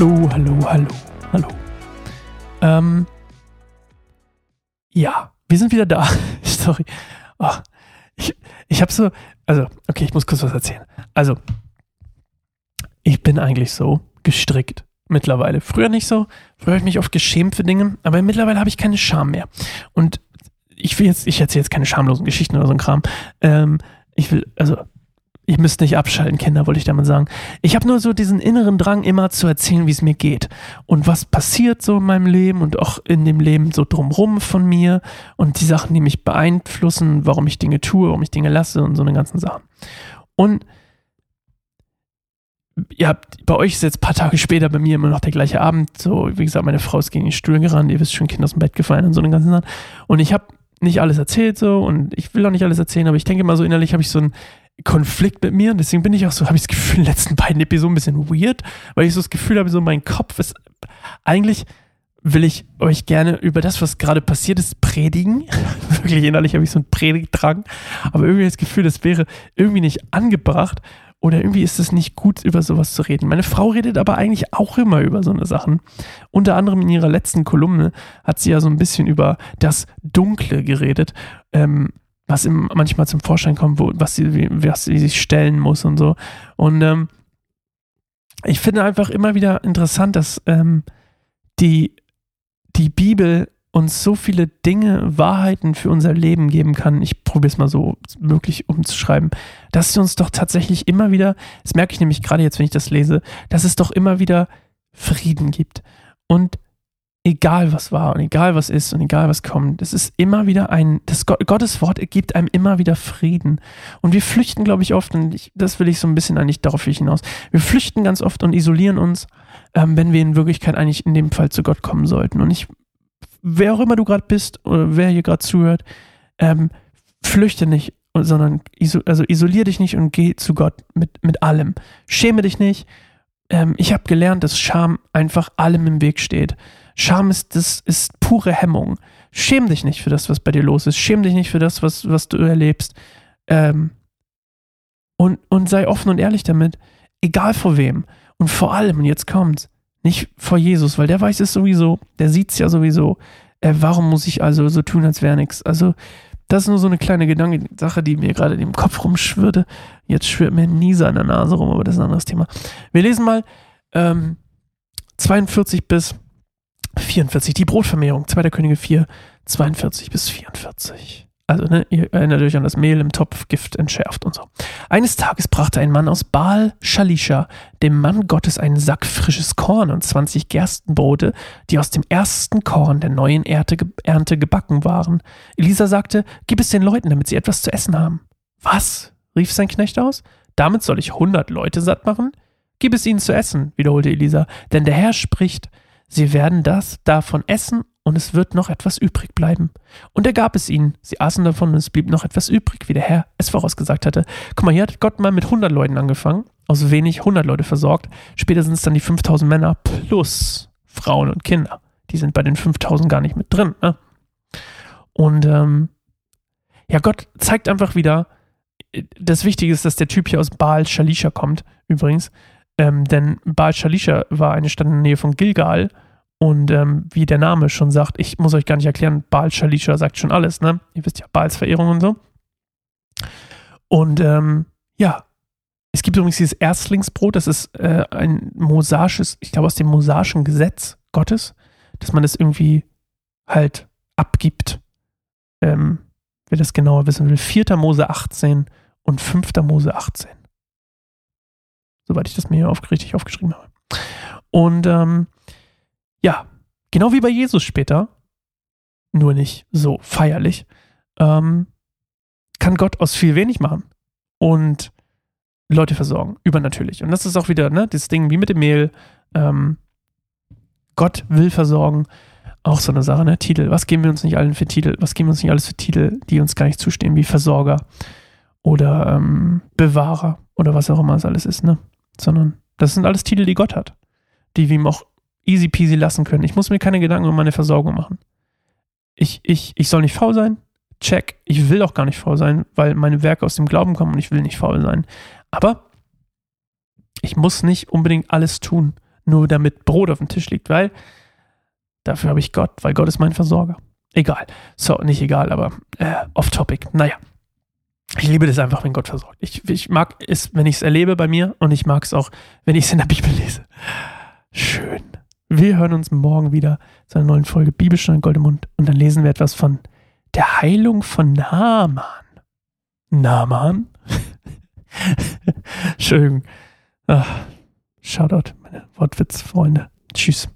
Hallo, hallo, hallo, hallo. Ähm, ja, wir sind wieder da. Sorry. Oh, ich ich habe so, also, okay, ich muss kurz was erzählen. Also, ich bin eigentlich so gestrickt mittlerweile. Früher nicht so. Früher habe ich mich oft geschämt für Dinge, aber mittlerweile habe ich keine Scham mehr. Und ich will jetzt, ich erzähle jetzt keine schamlosen Geschichten oder so ein Kram. Ähm, ich will, also Ihr müsst nicht abschalten, Kinder, wollte ich damit sagen. Ich habe nur so diesen inneren Drang, immer zu erzählen, wie es mir geht. Und was passiert so in meinem Leben und auch in dem Leben so drumrum von mir. Und die Sachen, die mich beeinflussen, warum ich Dinge tue, warum ich Dinge lasse und so eine ganzen Sachen. Und ihr habt, bei euch ist jetzt ein paar Tage später bei mir immer noch der gleiche Abend. So, wie gesagt, meine Frau ist gegen die Stühle gerannt, ihr wisst schon, Kinder aus dem Bett gefallen und so eine ganzen Sachen. Und ich habe nicht alles erzählt so und ich will auch nicht alles erzählen, aber ich denke mal so innerlich habe ich so ein Konflikt mit mir und deswegen bin ich auch so, habe ich das Gefühl, in den letzten beiden Episoden ein bisschen weird, weil ich so das Gefühl habe, so mein Kopf ist, eigentlich will ich euch gerne über das, was gerade passiert ist, predigen. Wirklich innerlich habe ich so einen Predigtdrang, aber irgendwie das Gefühl, das wäre irgendwie nicht angebracht oder irgendwie ist es nicht gut, über sowas zu reden. Meine Frau redet aber eigentlich auch immer über so eine Sachen. Unter anderem in ihrer letzten Kolumne hat sie ja so ein bisschen über das Dunkle geredet. Ähm, was ihm manchmal zum Vorschein kommt, wo, was, sie, was sie sich stellen muss und so. Und ähm, ich finde einfach immer wieder interessant, dass ähm, die, die Bibel uns so viele Dinge, Wahrheiten für unser Leben geben kann. Ich probiere es mal so wirklich umzuschreiben, dass sie uns doch tatsächlich immer wieder, das merke ich nämlich gerade jetzt, wenn ich das lese, dass es doch immer wieder Frieden gibt. Und egal was war und egal was ist und egal was kommt, es ist immer wieder ein, das Gott, Gottes Wort gibt einem immer wieder Frieden. Und wir flüchten, glaube ich, oft, und ich, das will ich so ein bisschen eigentlich darauf hinaus, wir flüchten ganz oft und isolieren uns, ähm, wenn wir in Wirklichkeit eigentlich in dem Fall zu Gott kommen sollten. Und ich, wer auch immer du gerade bist oder wer hier gerade zuhört, ähm, flüchte nicht, sondern iso, also isolier dich nicht und geh zu Gott mit, mit allem. Schäme dich nicht. Ähm, ich habe gelernt, dass Scham einfach allem im Weg steht. Scham ist, das ist pure Hemmung. Schäm dich nicht für das, was bei dir los ist. Schäm dich nicht für das, was, was du erlebst. Ähm, und, und sei offen und ehrlich damit. Egal vor wem. Und vor allem, und jetzt kommt's, nicht vor Jesus, weil der weiß es sowieso, der sieht's ja sowieso. Äh, warum muss ich also so tun, als wäre nichts? Also, das ist nur so eine kleine Gedankensache, die mir gerade im Kopf rumschwirrte. Jetzt schwirrt mir Nieser in der Nase rum, aber das ist ein anderes Thema. Wir lesen mal ähm, 42 bis 44, die Brotvermehrung, 2. Könige 4, 42 bis 44. Also, ne, ihr erinnert euch an das Mehl im Topf, Gift entschärft und so. Eines Tages brachte ein Mann aus Baal Shalisha dem Mann Gottes einen Sack frisches Korn und 20 Gerstenbrote, die aus dem ersten Korn der neuen Ernte, gebacken waren. Elisa sagte, gib es den Leuten, damit sie etwas zu essen haben. Was? rief sein Knecht aus. Damit soll ich hundert Leute satt machen? Gib es ihnen zu essen, wiederholte Elisa, denn der Herr spricht, Sie werden das davon essen und es wird noch etwas übrig bleiben. Und er gab es ihnen. Sie aßen davon und es blieb noch etwas übrig, wie der Herr es vorausgesagt hatte. Guck mal, hier hat Gott mal mit 100 Leuten angefangen, aus wenig 100 Leute versorgt. Später sind es dann die 5000 Männer plus Frauen und Kinder. Die sind bei den 5000 gar nicht mit drin. Ne? Und ähm, ja, Gott zeigt einfach wieder, das Wichtige ist, dass der Typ hier aus Baal Shalisha kommt, übrigens. Ähm, denn Baal Shalisha war eine Stadt in der Nähe von Gilgal. Und ähm, wie der Name schon sagt, ich muss euch gar nicht erklären, Baal Shalisha sagt schon alles, ne? Ihr wisst ja, Baals Verehrung und so. Und ähm, ja, es gibt übrigens dieses Erstlingsbrot, das ist äh, ein mosaisches, ich glaube aus dem mosaischen Gesetz Gottes, dass man das irgendwie halt abgibt. Ähm, wer das genauer wissen will, 4. Mose 18 und 5. Mose 18 soweit ich das mir hier auf, richtig aufgeschrieben habe. Und ähm, ja, genau wie bei Jesus später, nur nicht so feierlich, ähm, kann Gott aus viel wenig machen und Leute versorgen, übernatürlich. Und das ist auch wieder ne, das Ding wie mit dem Mehl. Ähm, Gott will versorgen. Auch so eine Sache, ne? Titel. Was geben wir uns nicht allen für Titel? Was geben wir uns nicht alles für Titel, die uns gar nicht zustehen, wie Versorger oder ähm, Bewahrer oder was auch immer es alles ist, ne? Sondern das sind alles Titel, die Gott hat, die wir ihm auch easy peasy lassen können. Ich muss mir keine Gedanken um meine Versorgung machen. Ich, ich, ich soll nicht faul sein. Check. Ich will auch gar nicht faul sein, weil meine Werke aus dem Glauben kommen und ich will nicht faul sein. Aber ich muss nicht unbedingt alles tun. nur damit Brot auf dem Tisch liegt, weil dafür habe ich Gott, weil Gott ist mein Versorger. Egal. So, nicht egal, aber äh, off-topic. Naja. Ich liebe das einfach, wenn Gott versorgt. Ich, ich mag es, wenn ich es erlebe bei mir und ich mag es auch, wenn ich es in der Bibel lese. Schön. Wir hören uns morgen wieder zu einer neuen Folge Bibelstunde Gold im Mund und dann lesen wir etwas von der Heilung von Naaman. Naaman? Schön. Ach, Shoutout, meine Wortwitzfreunde. Tschüss.